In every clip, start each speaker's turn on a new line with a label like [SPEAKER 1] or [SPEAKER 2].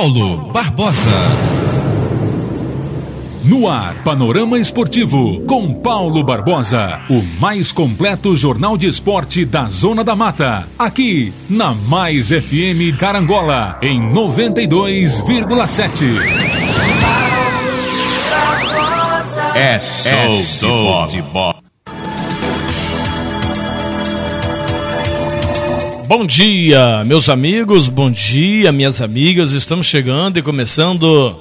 [SPEAKER 1] Paulo Barbosa. No ar, Panorama Esportivo, com Paulo Barbosa, o mais completo jornal de esporte da Zona da Mata. Aqui, na Mais FM Carangola, em 92,7.
[SPEAKER 2] É show, é de bola.
[SPEAKER 3] Bom dia, meus amigos, bom dia, minhas amigas. Estamos chegando e começando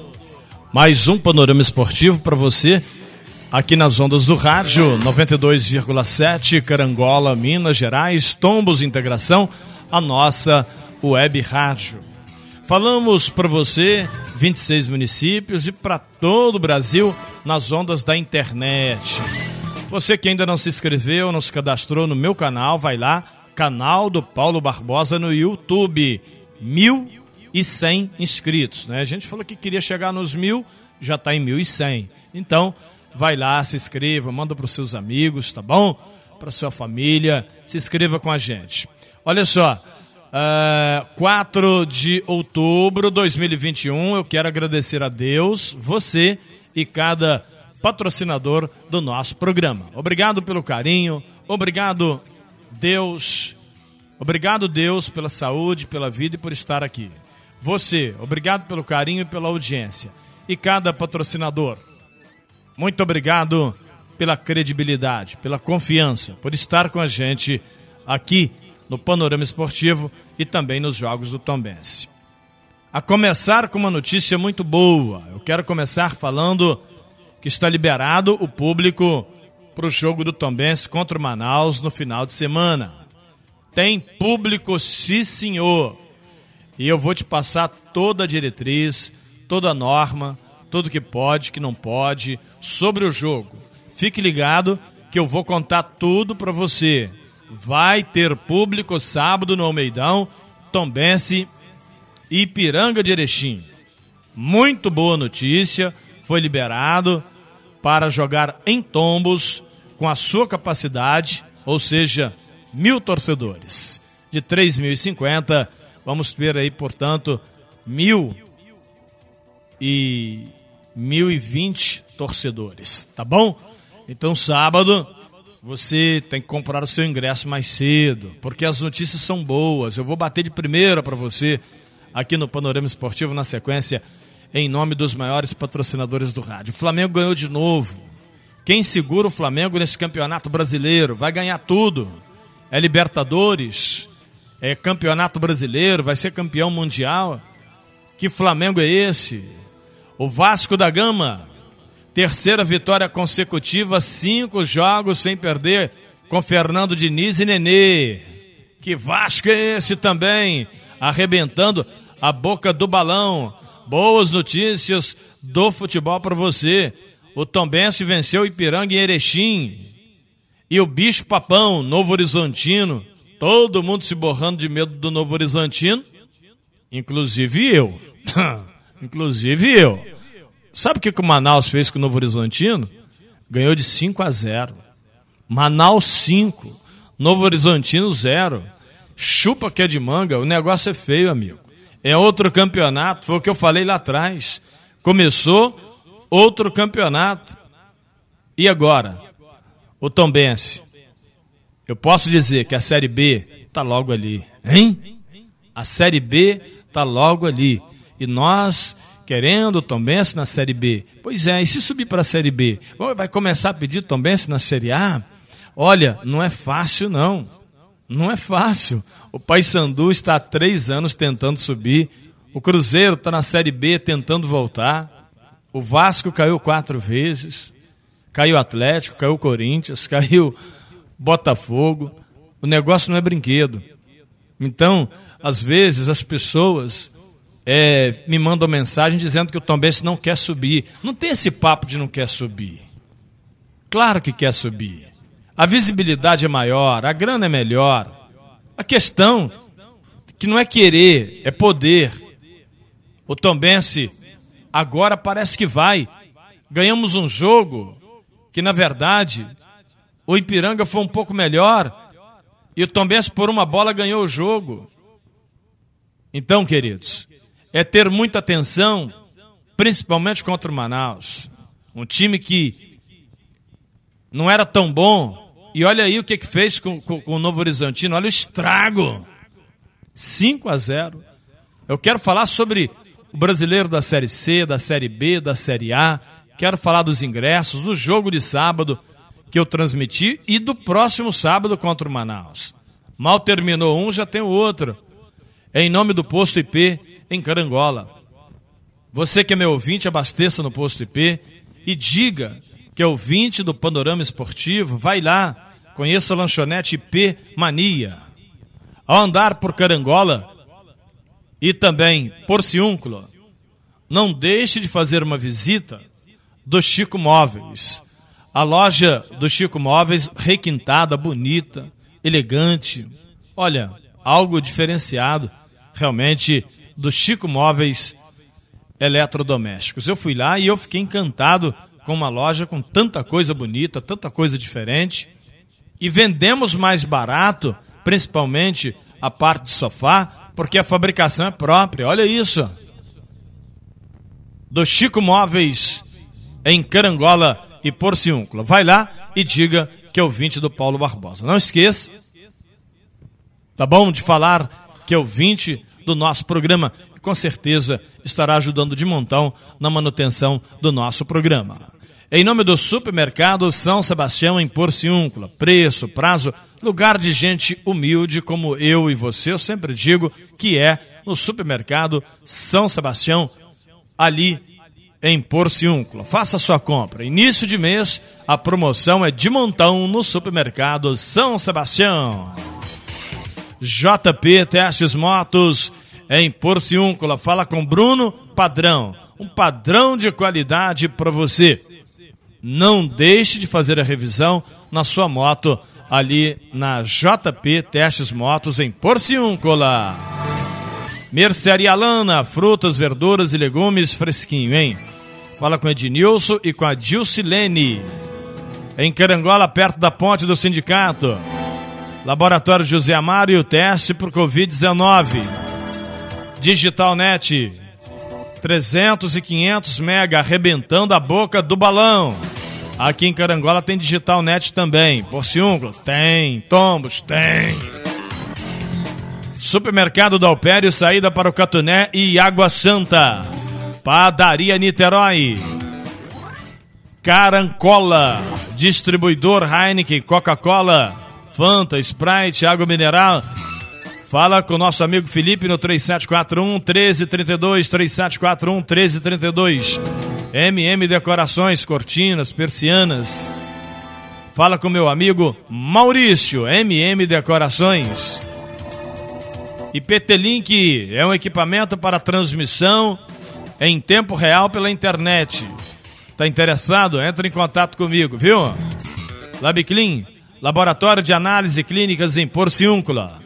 [SPEAKER 3] mais um panorama esportivo para você aqui nas ondas do rádio 92,7 Carangola, Minas Gerais, Tombos Integração, a nossa web rádio. Falamos para você 26 municípios e para todo o Brasil nas ondas da internet. Você que ainda não se inscreveu, não se cadastrou no meu canal, vai lá canal do Paulo Barbosa no YouTube. Mil e cem inscritos, né? A gente falou que queria chegar nos mil, já está em mil e cem. Então, vai lá, se inscreva, manda para os seus amigos, tá bom? Para sua família, se inscreva com a gente. Olha só, uh, eh, 4 de outubro de 2021, eu quero agradecer a Deus, você e cada patrocinador do nosso programa. Obrigado pelo carinho, obrigado Deus, obrigado Deus pela saúde, pela vida e por estar aqui. Você, obrigado pelo carinho e pela audiência. E cada patrocinador, muito obrigado pela credibilidade, pela confiança, por estar com a gente aqui no Panorama Esportivo e também nos Jogos do Tombense. A começar com uma notícia muito boa. Eu quero começar falando que está liberado o público para o jogo do Tombense contra o Manaus no final de semana. Tem público, sim senhor. E eu vou te passar toda a diretriz, toda a norma, tudo que pode, que não pode, sobre o jogo. Fique ligado que eu vou contar tudo para você. Vai ter público sábado no Almeidão, Tombense e Ipiranga de Erechim. Muito boa notícia, foi liberado para jogar em tombos com a sua capacidade, ou seja, mil torcedores. De 3.050, vamos ter aí, portanto, mil e mil e vinte torcedores, tá bom? Então, sábado, você tem que comprar o seu ingresso mais cedo, porque as notícias são boas. Eu vou bater de primeira para você aqui no Panorama Esportivo na sequência, em nome dos maiores patrocinadores do rádio. O Flamengo ganhou de novo. Quem segura o Flamengo nesse campeonato brasileiro? Vai ganhar tudo. É Libertadores, é Campeonato Brasileiro, vai ser campeão mundial. Que Flamengo é esse? O Vasco da Gama, terceira vitória consecutiva, cinco jogos sem perder com Fernando Diniz e Nenê. Que Vasco é esse também? Arrebentando a boca do balão. Boas notícias do futebol para você. O Tombense venceu Ipiranga em Erechim. E o Bicho Papão, Novo Horizontino. Todo mundo se borrando de medo do Novo Horizontino. Inclusive eu. inclusive eu. Sabe o que, que o Manaus fez com o Novo Horizontino? Ganhou de 5 a 0. Manaus 5. Novo Horizontino 0. Chupa que é de manga. O negócio é feio, amigo. É outro campeonato. Foi o que eu falei lá atrás. Começou outro campeonato. E agora? O Tombense. Eu posso dizer que a Série B está logo ali, hein? A Série B está logo ali. E nós querendo o Tombense na Série B. Pois é, e se subir para a Série B? Vai começar a pedir Tombense na Série A? Olha, não é fácil não. Não é fácil. O Paysandu está há três anos tentando subir. O Cruzeiro está na Série B tentando voltar. O Vasco caiu quatro vezes, caiu Atlético, caiu Corinthians, caiu Botafogo. O negócio não é brinquedo. Então, às vezes as pessoas é, me mandam mensagem dizendo que o Tombense não quer subir. Não tem esse papo de não quer subir. Claro que quer subir. A visibilidade é maior, a grana é melhor. A questão que não é querer, é poder. O Tombense agora parece que vai. Ganhamos um jogo que, na verdade, o Ipiranga foi um pouco melhor e o Tombense, por uma bola, ganhou o jogo. Então, queridos, é ter muita atenção, principalmente contra o Manaus. Um time que não era tão bom. E olha aí o que, que fez com, com, com o Novo Horizontino. Olha o estrago. 5 a 0. Eu quero falar sobre o brasileiro da Série C, da Série B, da Série A. Quero falar dos ingressos, do jogo de sábado que eu transmiti e do próximo sábado contra o Manaus. Mal terminou um, já tem o outro. É em nome do Posto IP em Carangola. Você que é meu ouvinte, abasteça no Posto IP e diga que é ouvinte do Panorama Esportivo, vai lá, conheça a lanchonete IP Mania. Ao andar por Carangola e também por Ciúnculo, não deixe de fazer uma visita do Chico Móveis. A loja do Chico Móveis, requintada, bonita, elegante. Olha, algo diferenciado, realmente, do Chico Móveis Eletrodomésticos. Eu fui lá e eu fiquei encantado com uma loja com tanta coisa bonita, tanta coisa diferente. E vendemos mais barato, principalmente a parte de sofá, porque a fabricação é própria. Olha isso. Do Chico Móveis em Carangola e Porciúncula. Vai lá e diga que é ouvinte do Paulo Barbosa. Não esqueça, tá bom? De falar que é ouvinte do nosso programa e com certeza estará ajudando de montão na manutenção do nosso programa. Em nome do supermercado São Sebastião em Porciúncula, preço, prazo, lugar de gente humilde como eu e você, eu sempre digo que é no supermercado São Sebastião, ali em Porciúncula. Faça sua compra. Início de mês, a promoção é de montão no supermercado São Sebastião. JP Testes Motos em Porciúncula. Fala com Bruno Padrão. Um padrão de qualidade para você. Não deixe de fazer a revisão na sua moto ali na JP Testes Motos em Porciúncula. Mercearia Lana, frutas, verduras e legumes fresquinho, hein? Fala com Ednilson e com a Dilcilene. Em Carangola, perto da ponte do sindicato. Laboratório José Amário, teste por Covid-19. Digitalnet. 300 e 500 mega, arrebentando a boca do balão. Aqui em Carangola tem Digitalnet também. Porciúncula? Tem. Tombos? Tem. Supermercado do Alpério, saída para o Catuné e Água Santa. Padaria Niterói. Carancola. Distribuidor Heineken, Coca-Cola, Fanta, Sprite, água mineral. Fala com o nosso amigo Felipe no 3741 1332 3741 1332. MM Decorações, cortinas, persianas. Fala com meu amigo Maurício, MM Decorações. E PT Link é um equipamento para transmissão em tempo real pela internet. Tá interessado? Entre em contato comigo, viu? LabClean, Laboratório de Análise Clínicas em Porciúncula.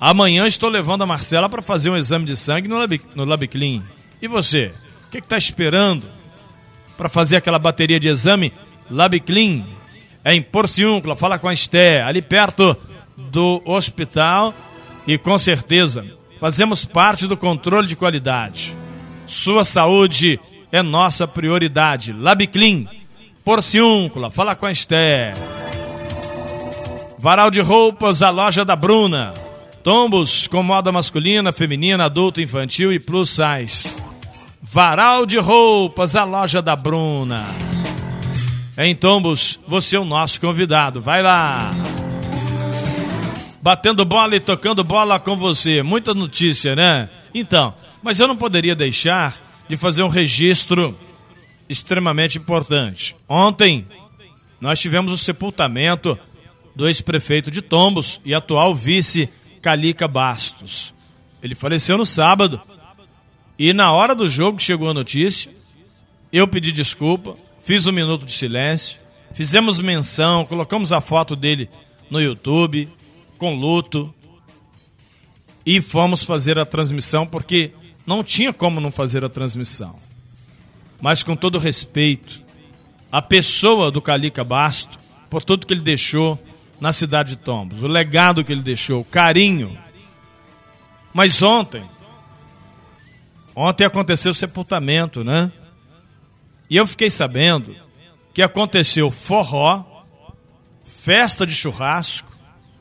[SPEAKER 3] Amanhã estou levando a Marcela para fazer um exame de sangue no, Lab. E você? O que está esperando para fazer aquela bateria de exame? LabClean é em Porciúncula. Fala com a Esté, ali perto do hospital. E com certeza fazemos parte do controle de qualidade. Sua saúde é nossa prioridade. Labiclean, Porciúncula, fala com a Esther. Varal de roupas, a loja da Bruna. Tombos com moda masculina, feminina, adulto, infantil e plus size. Varal de roupas, a loja da Bruna. Em Tombos, você é o nosso convidado. Vai lá. Batendo bola e tocando bola com você. Muita notícia, né? Então, mas eu não poderia deixar de fazer um registro extremamente importante. Ontem, nós tivemos o sepultamento do ex-prefeito de Tombos e atual vice Calica Bastos. Ele faleceu no sábado. E na hora do jogo chegou a notícia, eu pedi desculpa, fiz um minuto de silêncio, fizemos menção, colocamos a foto dele no YouTube, com luto, e fomos fazer a transmissão porque não tinha como não fazer a transmissão. Mas com todo respeito, a pessoa do Calica Basto, por tudo que ele deixou na cidade de Tombos, o legado que ele deixou, o carinho. Mas ontem, Ontem aconteceu o sepultamento, né? E eu fiquei sabendo que aconteceu forró, festa de churrasco,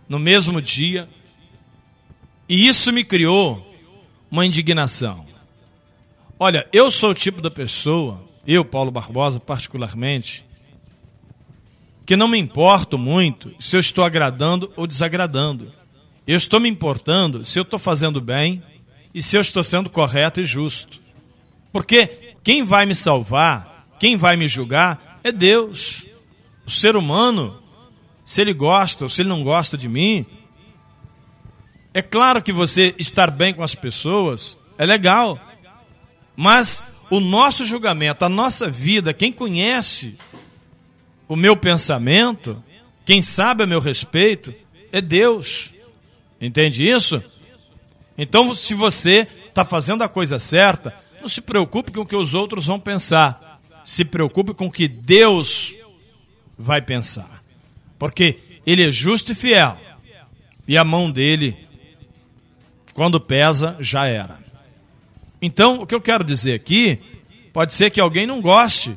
[SPEAKER 3] no mesmo dia. E isso me criou uma indignação. Olha, eu sou o tipo da pessoa, eu, Paulo Barbosa, particularmente, que não me importo muito se eu estou agradando ou desagradando. Eu estou me importando se eu estou fazendo bem e se eu estou sendo correto e justo. Porque quem vai me salvar, quem vai me julgar, é Deus. O ser humano, se ele gosta ou se ele não gosta de mim, é claro que você estar bem com as pessoas é legal, mas o nosso julgamento, a nossa vida, quem conhece o meu pensamento, quem sabe a meu respeito, é Deus. Entende isso? Então, se você está fazendo a coisa certa, não se preocupe com o que os outros vão pensar. Se preocupe com o que Deus vai pensar. Porque Ele é justo e fiel. E a mão dele, quando pesa, já era. Então, o que eu quero dizer aqui, pode ser que alguém não goste.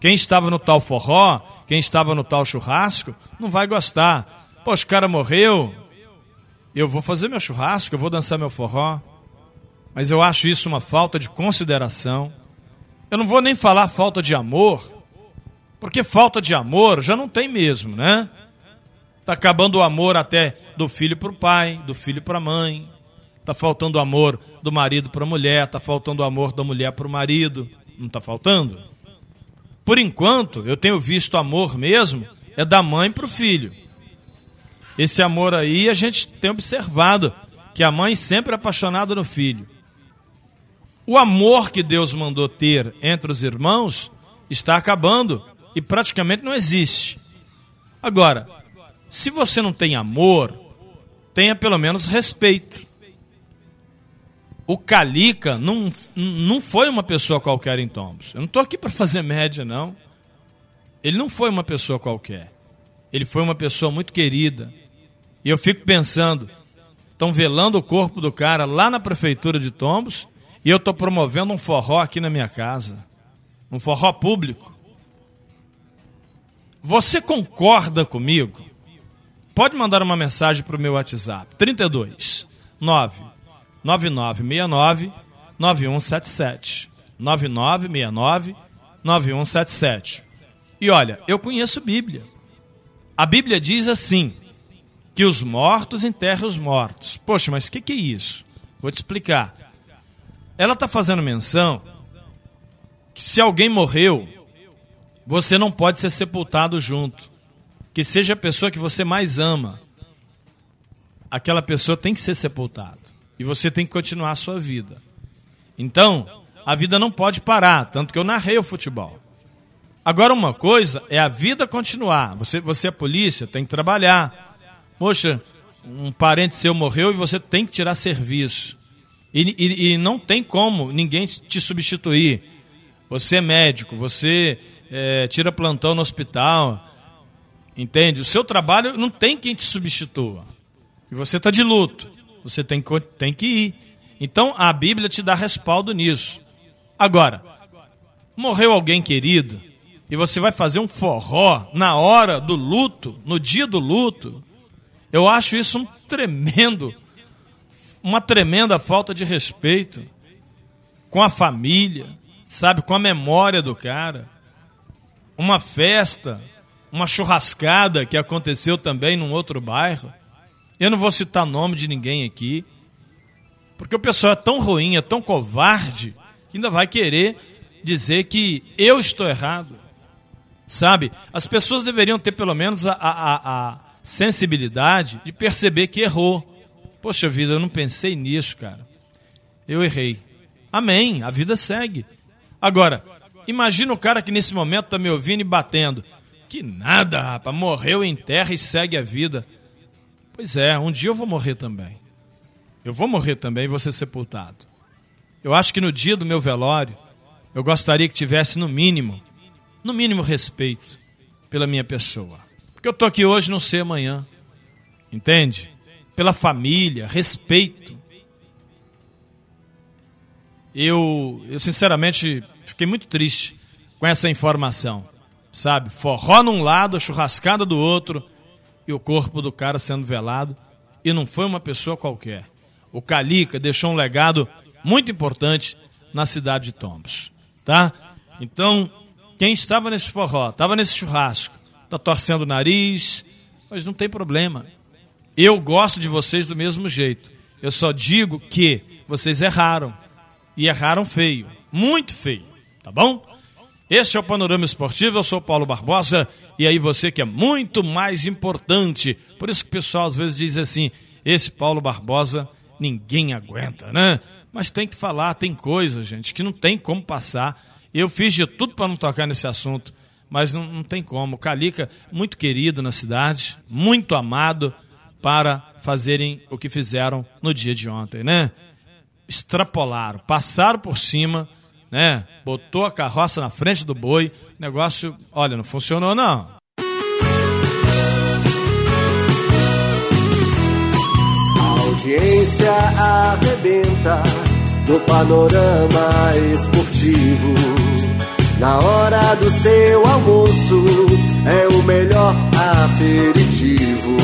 [SPEAKER 3] Quem estava no tal forró, quem estava no tal churrasco, não vai gostar. Poxa, o cara morreu, eu vou fazer meu churrasco, eu vou dançar meu forró, mas eu acho isso uma falta de consideração. Eu não vou nem falar falta de amor, porque falta de amor já não tem mesmo, né? Tá acabando o amor até do filho para o pai, do filho para a mãe. Tá faltando o amor do marido para a mulher, tá faltando o amor da mulher para o marido. Não tá faltando? Por enquanto, eu tenho visto amor mesmo é da mãe para o filho. Esse amor aí a gente tem observado que a mãe sempre é apaixonada no filho. O amor que Deus mandou ter entre os irmãos está acabando e praticamente não existe. Agora, se você não tem amor, tenha pelo menos respeito. O Calica não, não foi uma pessoa qualquer em Tombos. Eu não estou aqui para fazer média, não. Ele não foi uma pessoa qualquer. Ele foi uma pessoa muito querida, e eu fico pensando, estão velando o corpo do cara lá na prefeitura de Tombos e eu estou promovendo um forró aqui na minha casa. Um forró público. Você concorda comigo? Pode mandar uma mensagem para o meu WhatsApp. 32 9 9969 9177. 9969 9177. E olha, eu conheço Bíblia. A Bíblia diz assim: que os mortos enterrem os mortos. Poxa, mas o que, que é isso? Vou te explicar. Ela está fazendo menção que se alguém morreu, você não pode ser sepultado junto. Que seja a pessoa que você mais ama. Aquela pessoa tem que ser sepultada. E você tem que continuar a sua vida. Então, a vida não pode parar. Tanto que eu narrei o futebol. Agora, uma coisa é a vida continuar. Você, você é polícia, tem que trabalhar Poxa, um parente seu morreu e você tem que tirar serviço. E, e, e não tem como ninguém te substituir. Você é médico, você é, tira plantão no hospital, entende? O seu trabalho não tem quem te substitua. E você está de luto, você tem, tem que ir. Então a Bíblia te dá respaldo nisso. Agora, morreu alguém querido e você vai fazer um forró na hora do luto, no dia do luto, eu acho isso um tremendo, uma tremenda falta de respeito com a família, sabe, com a memória do cara. Uma festa, uma churrascada que aconteceu também num outro bairro. Eu não vou citar nome de ninguém aqui, porque o pessoal é tão ruim, é tão covarde, que ainda vai querer dizer que eu estou errado. Sabe? As pessoas deveriam ter pelo menos a, a, a, sensibilidade de perceber que errou. Poxa vida, eu não pensei nisso, cara. Eu errei. Amém, a vida segue. Agora, imagina o cara que nesse momento está me ouvindo e batendo. Que nada, rapaz, morreu em terra e segue a vida. Pois é, um dia eu vou morrer também. Eu vou morrer também e vou ser sepultado. Eu acho que no dia do meu velório, eu gostaria que tivesse no mínimo, no mínimo respeito pela minha pessoa. Porque eu estou aqui hoje, não sei amanhã. Entende? Pela família, respeito. eu, eu sinceramente fiquei muito triste com essa informação. Sabe? Forró num lado, a churrascada do outro e o corpo do cara sendo velado. E não foi uma pessoa qualquer. O Calica deixou um legado muito importante na cidade de Tombos. Tá? Então, quem estava nesse forró, estava nesse churrasco, está torcendo o nariz, mas não tem problema. Eu gosto de vocês do mesmo jeito. Eu só digo que vocês erraram. E erraram feio. Muito feio. Tá bom? Este é o Panorama Esportivo, eu sou Paulo Barbosa, e aí você que é muito mais importante. Por isso que o pessoal às vezes diz assim: esse Paulo Barbosa ninguém aguenta, né? Mas tem que falar, tem coisas, gente, que não tem como passar. Eu fiz de tudo para não tocar nesse assunto, mas não, não tem como. O Calica, muito querido na cidade, muito amado, para fazerem o que fizeram no dia de ontem, né? Extrapolaram, passaram por cima, né? Botou a carroça na frente do boi. Negócio, olha, não funcionou não.
[SPEAKER 4] Audiência arrebenta no panorama esportivo. Na hora do seu almoço é o melhor aperitivo.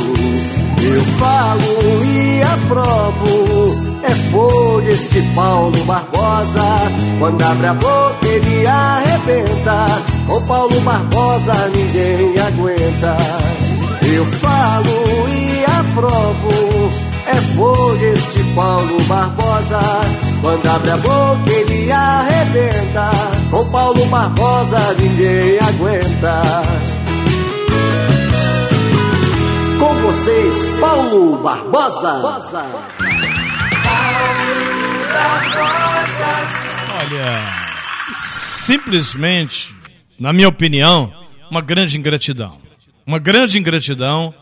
[SPEAKER 4] Eu falo e aprovo, é folha este Paulo Barbosa. Quando abre a boca ele arrebenta, com Paulo Barbosa ninguém aguenta. Eu falo e aprovo, é folha este Paulo Barbosa. Quando abre a boca ele arrebenta, com Paulo Barbosa ninguém aguenta. Com vocês, Paulo Barbosa.
[SPEAKER 3] Olha, simplesmente, na minha opinião, uma grande ingratidão. Uma grande ingratidão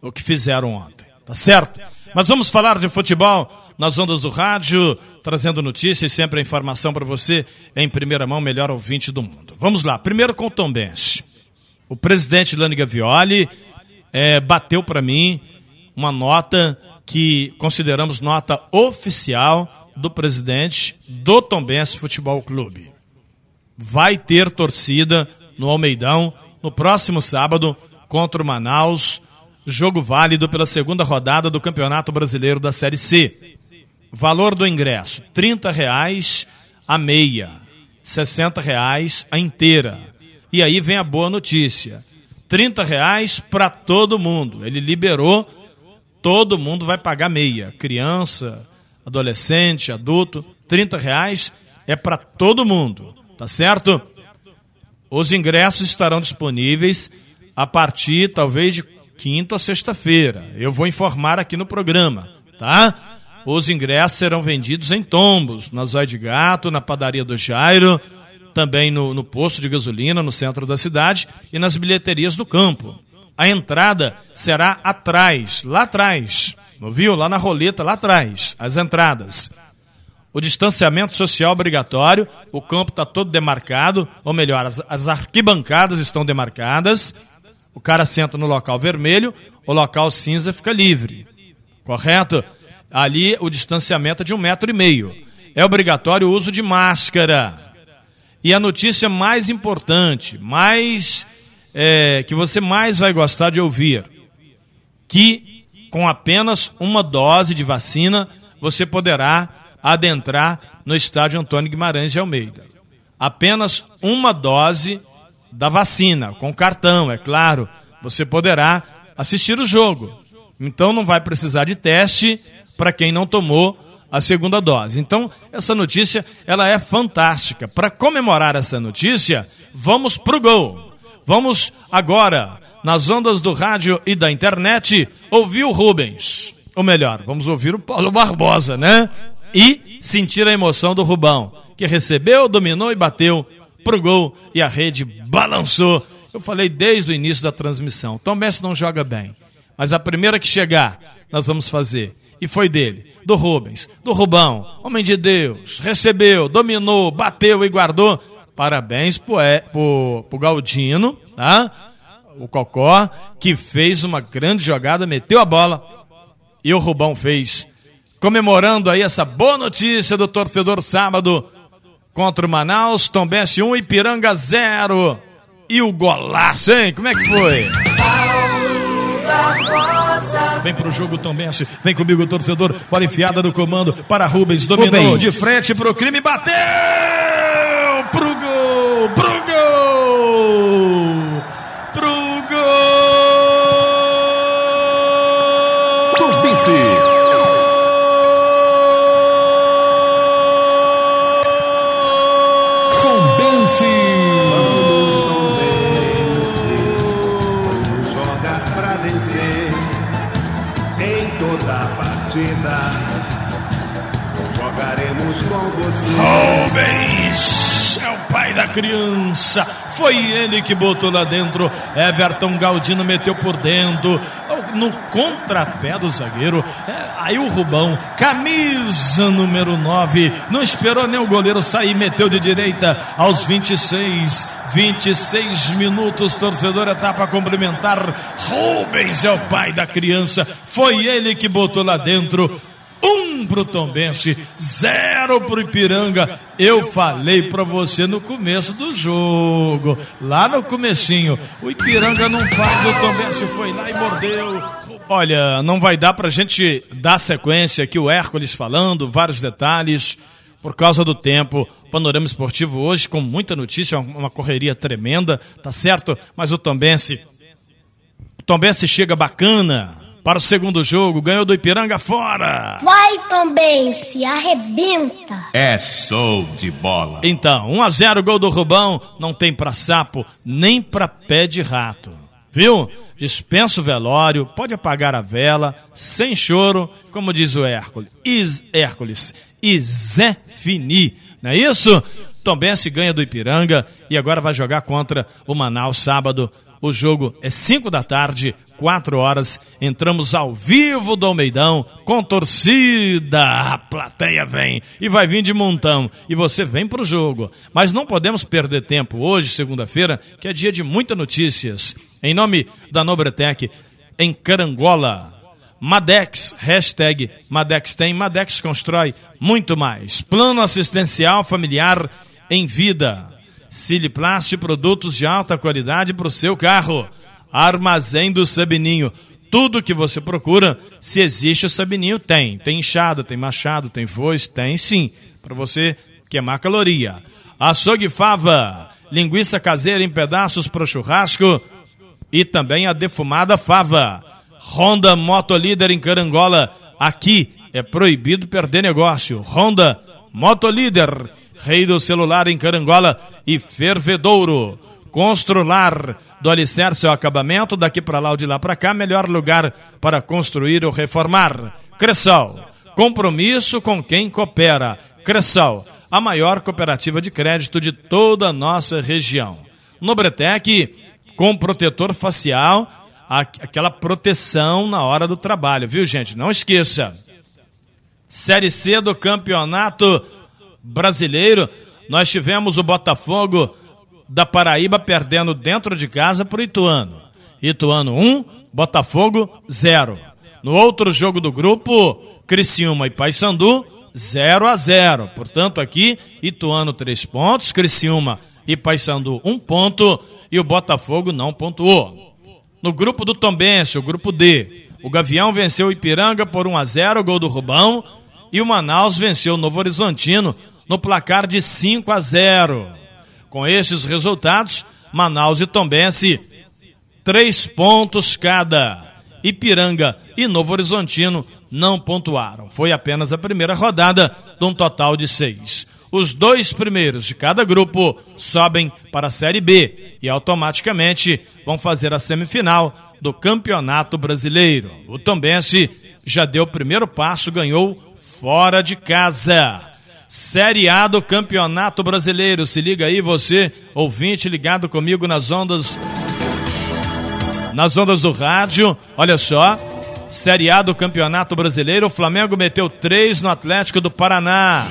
[SPEAKER 3] o que fizeram ontem, tá certo? Mas vamos falar de futebol nas ondas do rádio, trazendo notícias e sempre a informação para você em primeira mão, melhor ouvinte do mundo. Vamos lá, primeiro com o Tom Benz. O presidente Lani Gavioli é, bateu para mim uma nota que consideramos nota oficial do presidente do Tombense Futebol Clube. Vai ter torcida no Almeidão no próximo sábado contra o Manaus, jogo válido pela segunda rodada do Campeonato Brasileiro da Série C. Valor do ingresso: R$ reais a meia, R$ reais a inteira. E aí vem a boa notícia. 30 reais para todo mundo. Ele liberou, todo mundo vai pagar meia. Criança, adolescente, adulto, 30 reais é para todo mundo, tá certo? Os ingressos estarão disponíveis a partir, talvez, de quinta ou sexta-feira. Eu vou informar aqui no programa, tá? Os ingressos serão vendidos em tombos, na Zóia de Gato, na padaria do Jairo, também no, no posto de gasolina no centro da cidade e nas bilheterias do campo. A entrada será atrás, lá atrás, viu? Lá na roleta, lá atrás, as entradas. O distanciamento social obrigatório, o campo está todo demarcado, ou melhor, as, as arquibancadas estão demarcadas. O cara senta no local vermelho, o local cinza fica livre. Correto? Ali o distanciamento é de um metro e meio. É obrigatório o uso de máscara. E a notícia mais importante, mais é, que você mais vai gostar de ouvir, que com apenas uma dose de vacina você poderá adentrar no estádio Antônio Guimarães de Almeida. Apenas uma dose da vacina, com cartão, é claro, você poderá assistir o jogo. Então não vai precisar de teste para quem não tomou a segunda dose. Então, essa notícia, ela é fantástica. Para comemorar essa notícia, vamos pro gol. Vamos agora, nas ondas do rádio e da internet, ouvir o Rubens. Ou melhor, vamos ouvir o Paulo Barbosa, né? E sentir a emoção do Rubão, que recebeu, dominou e bateu pro gol e a rede balançou. Eu falei desde o início da transmissão. Tom Messi não joga bem, mas a primeira que chegar, nós vamos fazer. E foi dele do Rubens, do Rubão, homem de Deus, recebeu, dominou, bateu e guardou. Parabéns pro, é, Galdino, tá? O Cocó, que fez uma grande jogada, meteu a bola e o Rubão fez comemorando aí essa boa notícia do torcedor sábado contra o Manaus, Tombense 1 e Piranga 0. E o golaço, hein? Como é que foi? Vem pro jogo Tombense, vem comigo torcedor, bola enfiada do comando. Para Rubens, dominou
[SPEAKER 2] Rubens.
[SPEAKER 3] de frente pro crime, bateu pro gol, pro Rubens é o pai da criança. Foi ele que botou lá dentro. Everton Galdino meteu por dentro. No contrapé do zagueiro. É, aí o Rubão, camisa número 9. Não esperou nem o goleiro sair, meteu de direita aos 26. 26 minutos, torcedor etapa complementar. Rubens é o pai da criança. Foi ele que botou lá dentro. Um pro Tombense, zero pro Ipiranga. Eu falei pra você no começo do jogo, lá no comecinho. O Ipiranga não faz, o Tombense foi lá e mordeu. Olha, não vai dar pra gente dar sequência aqui, o Hércules falando, vários detalhes, por causa do tempo. Panorama Esportivo hoje com muita notícia, uma correria tremenda, tá certo? Mas o Tombense, o Tombense chega bacana para o segundo jogo, ganhou do Ipiranga fora.
[SPEAKER 5] Vai também, se arrebenta.
[SPEAKER 2] É show de bola.
[SPEAKER 3] Então, 1 a 0 gol do Rubão, não tem pra sapo, nem pra pé de rato. Viu? Dispensa o velório, pode apagar a vela, sem choro, como diz o Hércules. Is, Hércules, Zé Fini. Não é isso? Tombense ganha do Ipiranga e agora vai jogar contra o Manaus sábado. O jogo é 5 da tarde, 4 horas. Entramos ao vivo do Almeidão com torcida. A plateia vem e vai vir de montão. E você vem pro jogo. Mas não podemos perder tempo hoje, segunda-feira, que é dia de muitas notícias. Em nome da Nobretec, em Carangola. Madex, hashtag Madex tem, Madex constrói muito mais. Plano assistencial familiar em vida. Siliplast, produtos de alta qualidade para o seu carro. Armazém do Sabininho. Tudo que você procura, se existe o Sabininho, tem. Tem enxada, tem machado, tem foice, tem sim. Para você queimar caloria. Açougue Fava. Linguiça caseira em pedaços para churrasco. E também a defumada Fava. Honda Motolíder em Carangola. Aqui é proibido perder negócio. Honda Motolíder. Rei do celular em Carangola e Fervedouro. Constrular do alicerce ao acabamento, daqui para lá ou de lá para cá, melhor lugar para construir ou reformar. Cressol, compromisso com quem coopera. Cressol, a maior cooperativa de crédito de toda a nossa região. Nobretec, com protetor facial, aquela proteção na hora do trabalho, viu gente? Não esqueça. Série C do Campeonato Brasileiro, nós tivemos o Botafogo da Paraíba perdendo dentro de casa para o Ituano. Ituano 1, Botafogo 0. No outro jogo do grupo, Criciúma e Paysandu 0 a 0. Portanto, aqui Ituano 3 pontos, Criciúma e Paysandu 1 ponto e o Botafogo não pontuou. No grupo do Tombense, o grupo D, o Gavião venceu o Ipiranga por 1 a 0, gol do Rubão, e o Manaus venceu o Novo Horizontino no placar de 5 a 0. Com estes resultados, Manaus e Tombense, três pontos cada. Ipiranga e Novo Horizontino não pontuaram. Foi apenas a primeira rodada, de um total de seis. Os dois primeiros de cada grupo sobem para a Série B e automaticamente vão fazer a semifinal do Campeonato Brasileiro. O Tombense já deu o primeiro passo, ganhou fora de casa. Série A do Campeonato Brasileiro. Se liga aí, você, ouvinte, ligado comigo nas ondas. Nas ondas do rádio. Olha só. Série A do Campeonato Brasileiro. O Flamengo meteu três no Atlético do Paraná.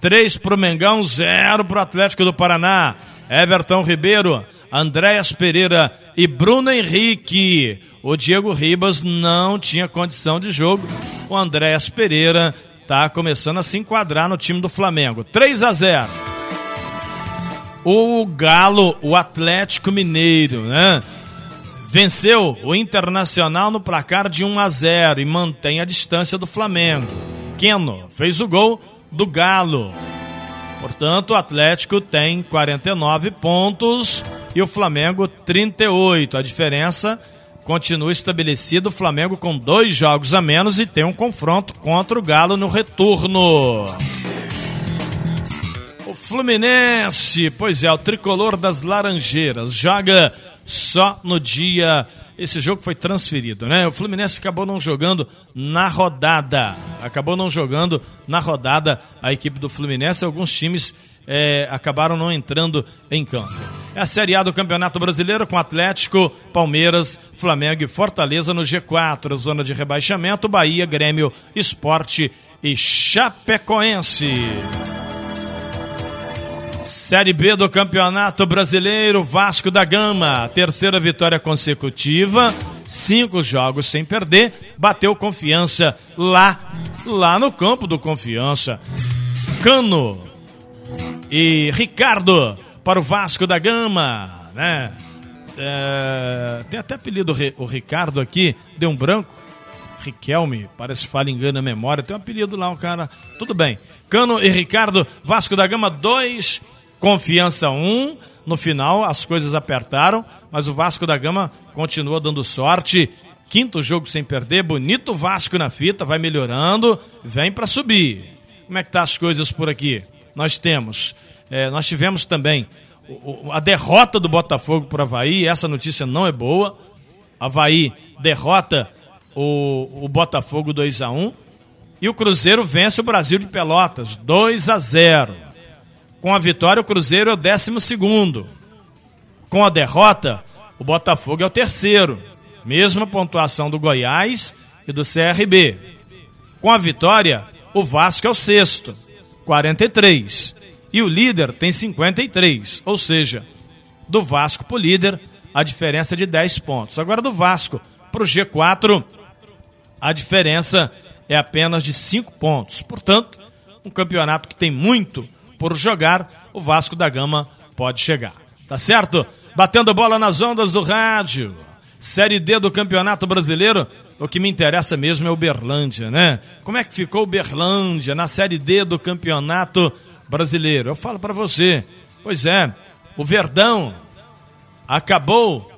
[SPEAKER 3] Três pro Mengão, zero pro Atlético do Paraná. Everton Ribeiro Andréas Pereira e Bruno Henrique. O Diego Ribas não tinha condição de jogo. O Andréas Pereira está começando a se enquadrar no time do Flamengo. 3 a 0. O Galo, o Atlético Mineiro, né? Venceu o Internacional no placar de 1 a 0 e mantém a distância do Flamengo. Keno fez o gol do Galo. Portanto, o Atlético tem 49 pontos e o Flamengo 38. A diferença continua estabelecida. O Flamengo com dois jogos a menos e tem um confronto contra o Galo no retorno. O Fluminense, pois é, o tricolor das Laranjeiras, joga só no dia esse jogo foi transferido, né? O Fluminense acabou não jogando na rodada. Acabou não jogando na rodada a equipe do Fluminense. Alguns times é, acabaram não entrando em campo. É a Série A do Campeonato Brasileiro com Atlético, Palmeiras, Flamengo e Fortaleza no G4, zona de rebaixamento, Bahia, Grêmio, Esporte e Chapecoense. Série B do Campeonato Brasileiro, Vasco da Gama, terceira vitória consecutiva, cinco jogos sem perder, bateu confiança lá, lá no campo do Confiança. Cano e Ricardo para o Vasco da Gama, né? É, tem até apelido o Ricardo aqui, deu um branco. Riquelme, parece fala engano a memória, tem um apelido lá, o cara. Tudo bem. Cano e Ricardo, Vasco da Gama 2, Confiança 1. Um. No final as coisas apertaram, mas o Vasco da Gama continua dando sorte. Quinto jogo sem perder, bonito Vasco na fita, vai melhorando, vem para subir. Como é que tá as coisas por aqui? Nós temos, é, nós tivemos também a derrota do Botafogo por Havaí, essa notícia não é boa. Havaí derrota o, o Botafogo 2 a 1 e o Cruzeiro vence o Brasil de Pelotas 2 a 0. Com a vitória, o Cruzeiro é o décimo segundo. Com a derrota, o Botafogo é o terceiro. Mesma pontuação do Goiás e do CRB. Com a vitória, o Vasco é o sexto, 43. E o líder tem 53. Ou seja, do Vasco para o líder, a diferença é de 10 pontos. Agora do Vasco para o G4, a diferença é apenas de 5 pontos. Portanto, um campeonato que tem muito por jogar, o Vasco da Gama pode chegar. Tá certo? Batendo bola nas ondas do rádio. Série D do Campeonato Brasileiro, o que me interessa mesmo é o Berlândia, né? Como é que ficou o Berlândia na Série D do Campeonato Brasileiro? Eu falo para você. Pois é, o Verdão acabou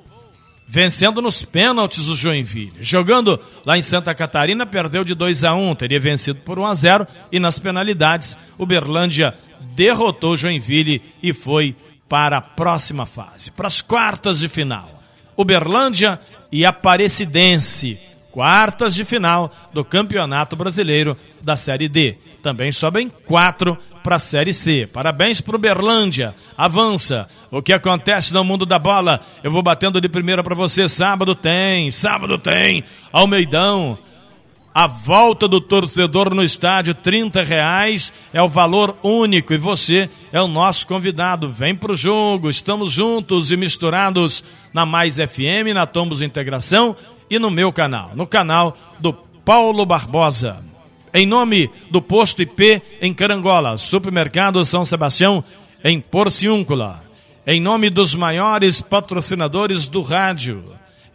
[SPEAKER 3] vencendo nos pênaltis o Joinville. Jogando lá em Santa Catarina, perdeu de 2 a 1 teria vencido por 1 a 0 e nas penalidades, o Berlândia derrotou o Joinville e foi para a próxima fase, para as quartas de final. Uberlândia e Aparecidense, quartas de final do Campeonato Brasileiro da Série D. Também sobem quatro para a Série C. Parabéns para o Berlândia. Avança. O que acontece no mundo da bola? Eu vou batendo de primeira para você. Sábado tem, sábado tem. Almeidão. A volta do torcedor no estádio, 30 reais é o valor único e você é o nosso convidado. Vem pro jogo, estamos juntos e misturados na Mais FM, na Tombos Integração e no meu canal, no canal do Paulo Barbosa. Em nome do Posto IP em Carangola, Supermercado São Sebastião em Porciúncula. Em nome dos maiores patrocinadores do rádio.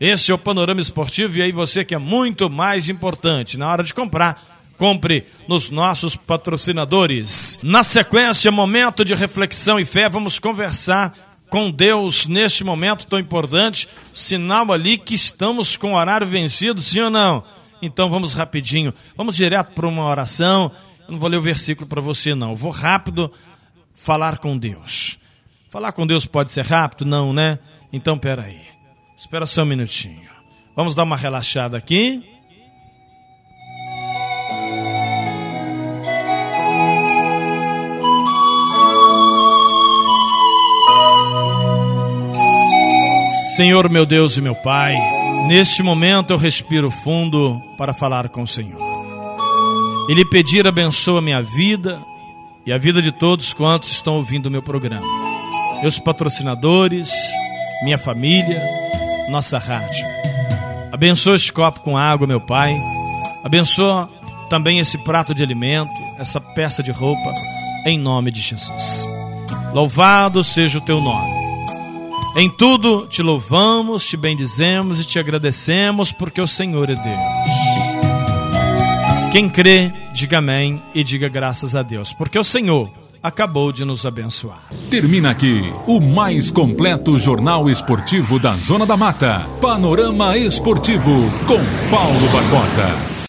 [SPEAKER 3] Esse é o Panorama Esportivo e aí você que é muito mais importante na hora de comprar, compre nos nossos patrocinadores. Na sequência, momento de reflexão e fé, vamos conversar com Deus neste momento tão importante, sinal ali que estamos com o horário vencido, sim ou não? Então vamos rapidinho, vamos direto para uma oração. Eu não vou ler o versículo para você, não. Eu vou rápido falar com Deus. Falar com Deus pode ser rápido? Não, né? Então peraí. Espera só um minutinho. Vamos dar uma relaxada aqui. Senhor meu Deus e meu Pai, Neste momento eu respiro fundo para falar com o Senhor. E lhe pedir abençoa minha vida e a vida de todos quantos estão ouvindo o meu programa. Meus patrocinadores, minha família, nossa rádio. Abençoa este copo com água, meu Pai. Abençoa também esse prato de alimento, essa peça de roupa, em nome de Jesus. Louvado seja o teu nome. Em tudo te louvamos, te bendizemos e te agradecemos, porque o Senhor é Deus. Quem crê, diga amém e diga graças a Deus, porque o Senhor acabou de nos abençoar.
[SPEAKER 1] Termina aqui o mais completo jornal esportivo da Zona da Mata. Panorama Esportivo com Paulo Barbosa.